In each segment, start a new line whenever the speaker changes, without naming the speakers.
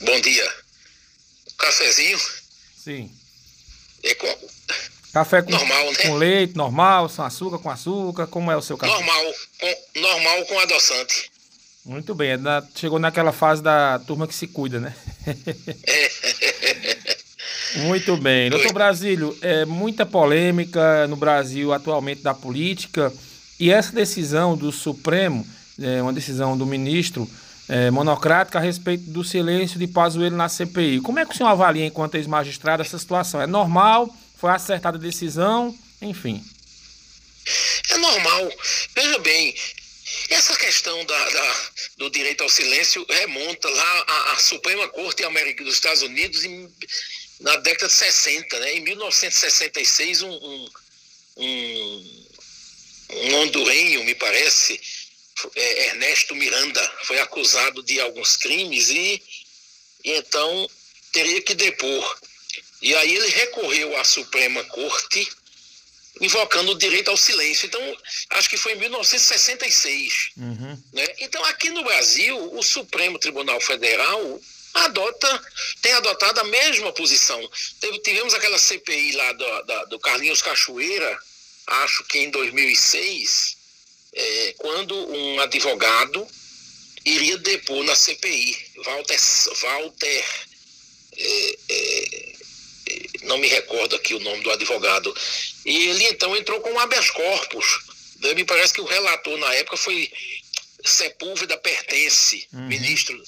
Bom dia. Cafezinho?
Sim.
É com...
Café com,
normal, né?
com leite, normal, sem açúcar, com açúcar, como é o seu café?
Normal, com, normal com adoçante.
Muito bem, é chegou naquela fase da turma que se cuida, né?
É.
Muito bem. Doutor Brasílio, é muita polêmica no Brasil atualmente da política e essa decisão do Supremo, é uma decisão do ministro é, monocrática a respeito do silêncio de Pazuello na CPI. Como é que o senhor avalia, enquanto ex-magistrado, essa situação? É normal? Foi acertada a decisão? Enfim.
É normal. Veja bem, essa questão da, da, do direito ao silêncio remonta lá à, à Suprema Corte América dos Estados Unidos em, na década de 60, né? Em 1966, um, um, um, um hondurenho, me parece, é, Ernesto Miranda, foi acusado de alguns crimes e, e então teria que depor. E aí ele recorreu à Suprema Corte invocando o direito ao silêncio. Então, acho que foi em 1966. Uhum. Né? Então, aqui no Brasil, o Supremo Tribunal Federal adota, tem adotado a mesma posição. Teve, tivemos aquela CPI lá do, da, do Carlinhos Cachoeira, acho que em 2006, é, quando um advogado iria depor na CPI, Walter, Walter é, é, não me recordo aqui o nome do advogado, e ele então entrou com um habeas corpus. Me parece que o relator na época foi Sepúlveda Pertence, uhum. ministro né,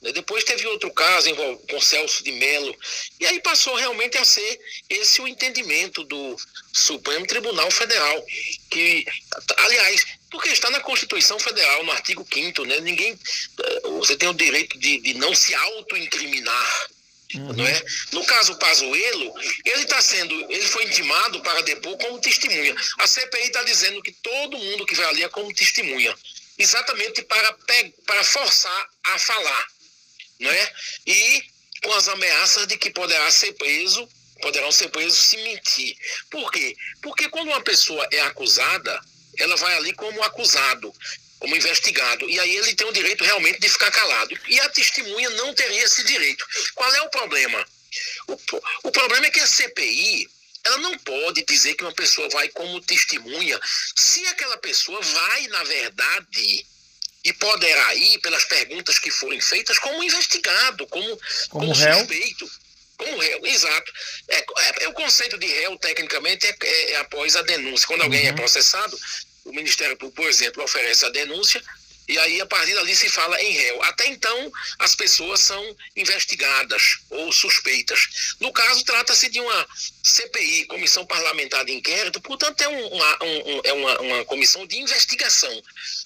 depois teve outro caso com Celso de Mello, e aí passou realmente a ser esse o entendimento do Supremo Tribunal Federal, que, aliás, porque está na Constituição Federal, no artigo 5 né? Ninguém. Eh, você tem o direito de, de não se autoincriminar. Uhum. Não é? No caso Pazuello, ele está sendo, ele foi intimado para depor como testemunha. A CPI está dizendo que todo mundo que vai ali é como testemunha, exatamente para, para forçar a falar né? E com as ameaças de que poderá ser preso, poderão ser presos se mentir. Por quê? Porque quando uma pessoa é acusada, ela vai ali como acusado, como investigado, e aí ele tem o direito realmente de ficar calado. E a testemunha não teria esse direito. Qual é o problema? O, o problema é que a CPI ela não pode dizer que uma pessoa vai como testemunha se aquela pessoa vai, na verdade, e poderá ir, pelas perguntas que forem feitas, como investigado, como,
como, como
suspeito. Como réu, exato. É, é, é, o conceito de réu, tecnicamente, é, é, após a denúncia. Quando alguém é uhum. é processado, o Ministério Público, por exemplo, oferece a denúncia e aí, a partir dali, se fala em réu. Até então, as pessoas são investigadas ou suspeitas. No caso, trata-se de uma CPI, Comissão Parlamentar de Inquérito, portanto, é, uma, um, é uma, uma comissão de investigação.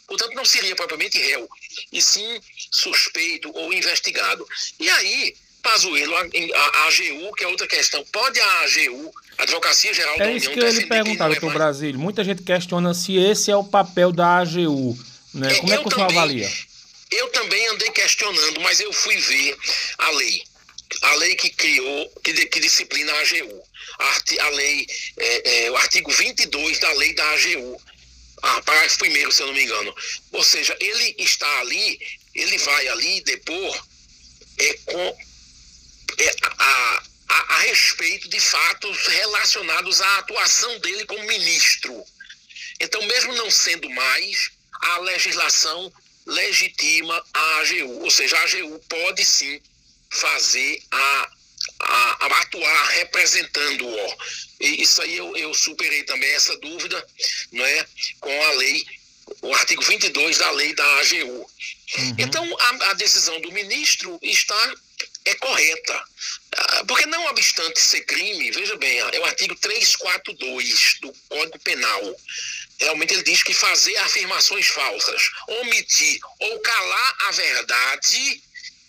Portanto, não seria propriamente réu, e sim suspeito ou investigado. E aí, Pazuello, a, a, AGU, que é outra questão, pode a AGU, Advocacia Geral é da União...
É isso que eu lhe perguntar, doutor é Brasílio. Muita gente questiona se esse é o papel da AGU. Né? Como é que o senhor avalia?
Eu também andei questionando, mas eu fui ver a lei. A lei que criou, que, que disciplina a AGU. A, a lei, é, é, o artigo 22 da lei da AGU ah, parágrafo primeiro, se eu não me engano. Ou seja, ele está ali, ele vai ali depor é, com, é, a, a, a respeito de fatos relacionados à atuação dele como ministro. Então, mesmo não sendo mais, a legislação legitima a AGU, ou seja, a AGU pode sim fazer a a, a atuar representando-o. Isso aí eu, eu superei também essa dúvida não é, com a lei, o artigo 22 da lei da AGU. Uhum. Então, a, a decisão do ministro está é correta. Ah, porque não obstante ser crime, veja bem, é o artigo 342 do Código Penal. Realmente ele diz que fazer afirmações falsas, omitir ou calar a verdade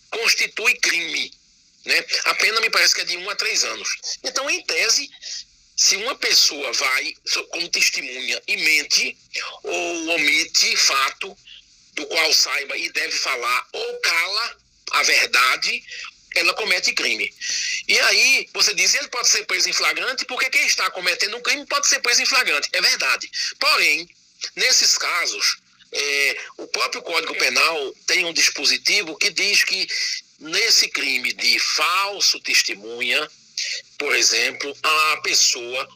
constitui crime. Né? A pena me parece que é de um a três anos. Então, em tese, se uma pessoa vai como testemunha e mente ou omite fato do qual saiba e deve falar ou cala a verdade, ela comete crime. E aí você diz, ele pode ser preso em flagrante porque quem está cometendo um crime pode ser preso em flagrante. É verdade. Porém, nesses casos, é, o próprio Código Penal tem um dispositivo que diz que nesse crime de falso testemunha, por exemplo, a pessoa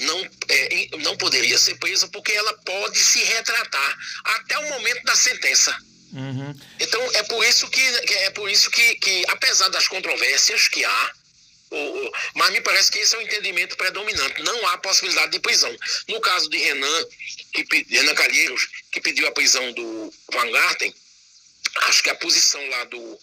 não, é, não poderia ser presa porque ela pode se retratar até o momento da sentença. Uhum. Então é por isso que é por isso que, que apesar das controvérsias que há, o, mas me parece que esse é o entendimento predominante. Não há possibilidade de prisão. No caso de Renan, que, Renan Calheiros, que pediu a prisão do Van Garten, acho que a posição lá do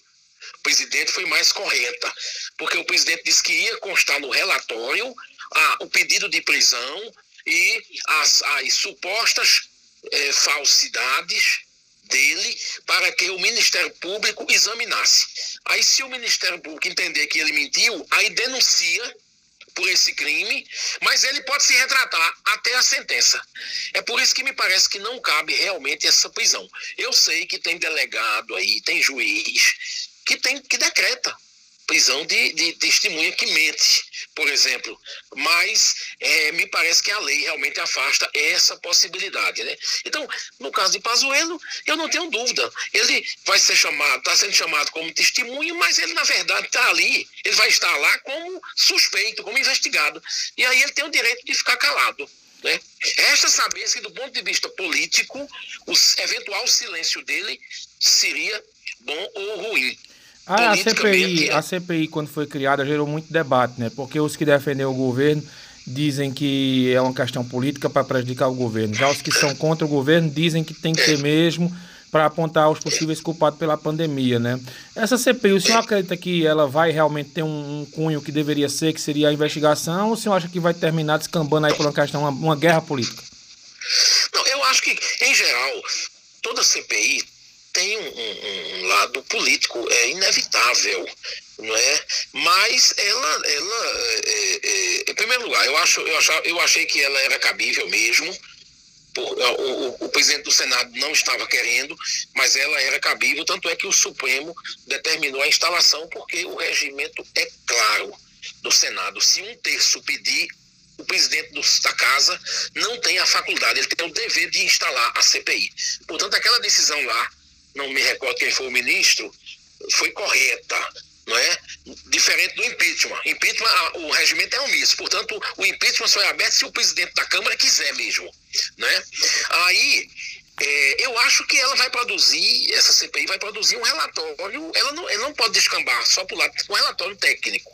presidente foi mais correta, porque o presidente disse que ia constar no relatório a, o pedido de prisão e as, as supostas é, falsidades dele para que o Ministério Público examinasse. Aí, se o Ministério Público entender que ele mentiu, aí denuncia por esse crime, mas ele pode se retratar até a sentença. É por isso que me parece que não cabe realmente essa prisão. Eu sei que tem delegado aí, tem juiz que tem que decreta prisão de, de, testemunha que mente, por exemplo. Mas é, me parece que a lei realmente afasta essa possibilidade. Né? Então, no caso de Pazuello, eu não tenho dúvida. Ele vai ser chamado, está sendo chamado como testemunho, mas ele, na verdade, está ali. Ele vai estar lá como suspeito, como investigado. E aí ele tem o direito de ficar calado. Né? Resta saber se, do ponto de vista político, o eventual silêncio dele seria bom ou ruim.
Ah, a CPI, a CPI, quando foi criada, gerou muito debate, né? Porque os que defendem o governo dizem que é uma questão política para prejudicar o governo. Já os que são contra o governo dizem que tem que ter mesmo para apontar os possíveis culpados pela pandemia, né? Essa CPI, o senhor acredita que ela vai realmente ter um, um cunho que deveria ser, que seria a investigação, ou o senhor acha que vai terminar descambando aí por uma questão, uma, uma guerra política?
Não, eu acho que, em geral, toda CPI tem um, um, um, lado político, é inevitável, não é? Mas ela, ela é, é, em primeiro lugar, eu, acho, eu, achava, eu achei que ela era cabível mesmo, o, o, o, presidente do Senado não estava querendo, mas ela era cabível, tanto é que o Supremo determinou a instalação, porque o regimento é claro do Senado. Se um terço pedir, o presidente da casa não tem a faculdade, ele tem o dever de instalar a CPI. Portanto, aquela decisão lá não me recordo quem foi o ministro, foi correta, não é? Diferente do impeachment. Impeachment, o regimento é omisso, portanto, o impeachment só é aberto se o presidente da Câmara quiser mesmo, né? Aí, é, eu acho que ela vai produzir, essa CPI vai produzir um relatório, ela não, ela não pode descambar só por lado, um relatório técnico.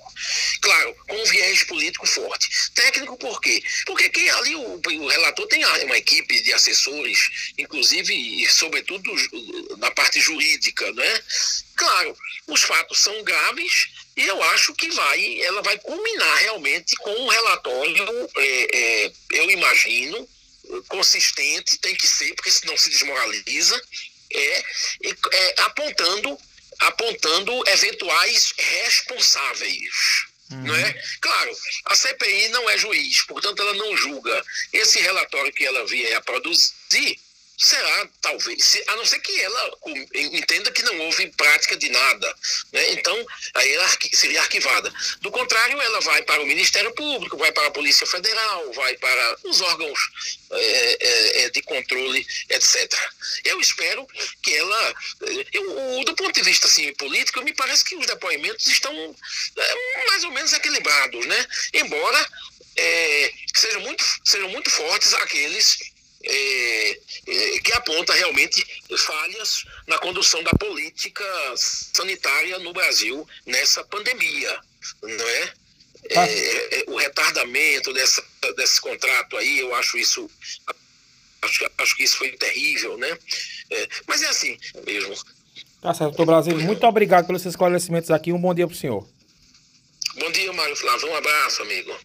Claro, com um viés político forte. Técnico por quê? Porque quem, ali o, o relator tem uma equipe de assessores, inclusive e sobretudo na parte jurídica, né? Claro, os fatos são graves e eu acho que vai, ela vai culminar realmente com um relatório, é, é, eu imagino, consistente, tem que ser, porque senão se desmoraliza, é, é apontando apontando eventuais responsáveis. Uhum. Não é? Claro, a CPI não é juiz, portanto, ela não julga. Esse relatório que ela vier a produzir será, talvez, se, a não ser que ela entenda que não houve prática de nada. Né? Então, aí ela seria arquivada. Do contrário, ela vai para o Ministério Público, vai para a Polícia Federal, vai para os órgãos é, é, de controle, etc. Eu espero que ela. Eu, do ponto de vista assim, político, me parece que os depoimentos estão é, mais ou menos equilibrados, né? Embora sejam, muito, sejam muito fortes aqueles é, é, que aponta realmente falhas na condução da política sanitária no Brasil nessa pandemia, não é? Ah. é, é o retardamento dessa, desse contrato aí, eu acho isso acho, acho que isso foi terrível, né? É, mas é assim mesmo.
Tá certo, doutor Brasil. Muito obrigado pelos esclarecimentos aqui. Um bom dia para o senhor.
Bom dia, Mário Flávio. Um abraço, amigo.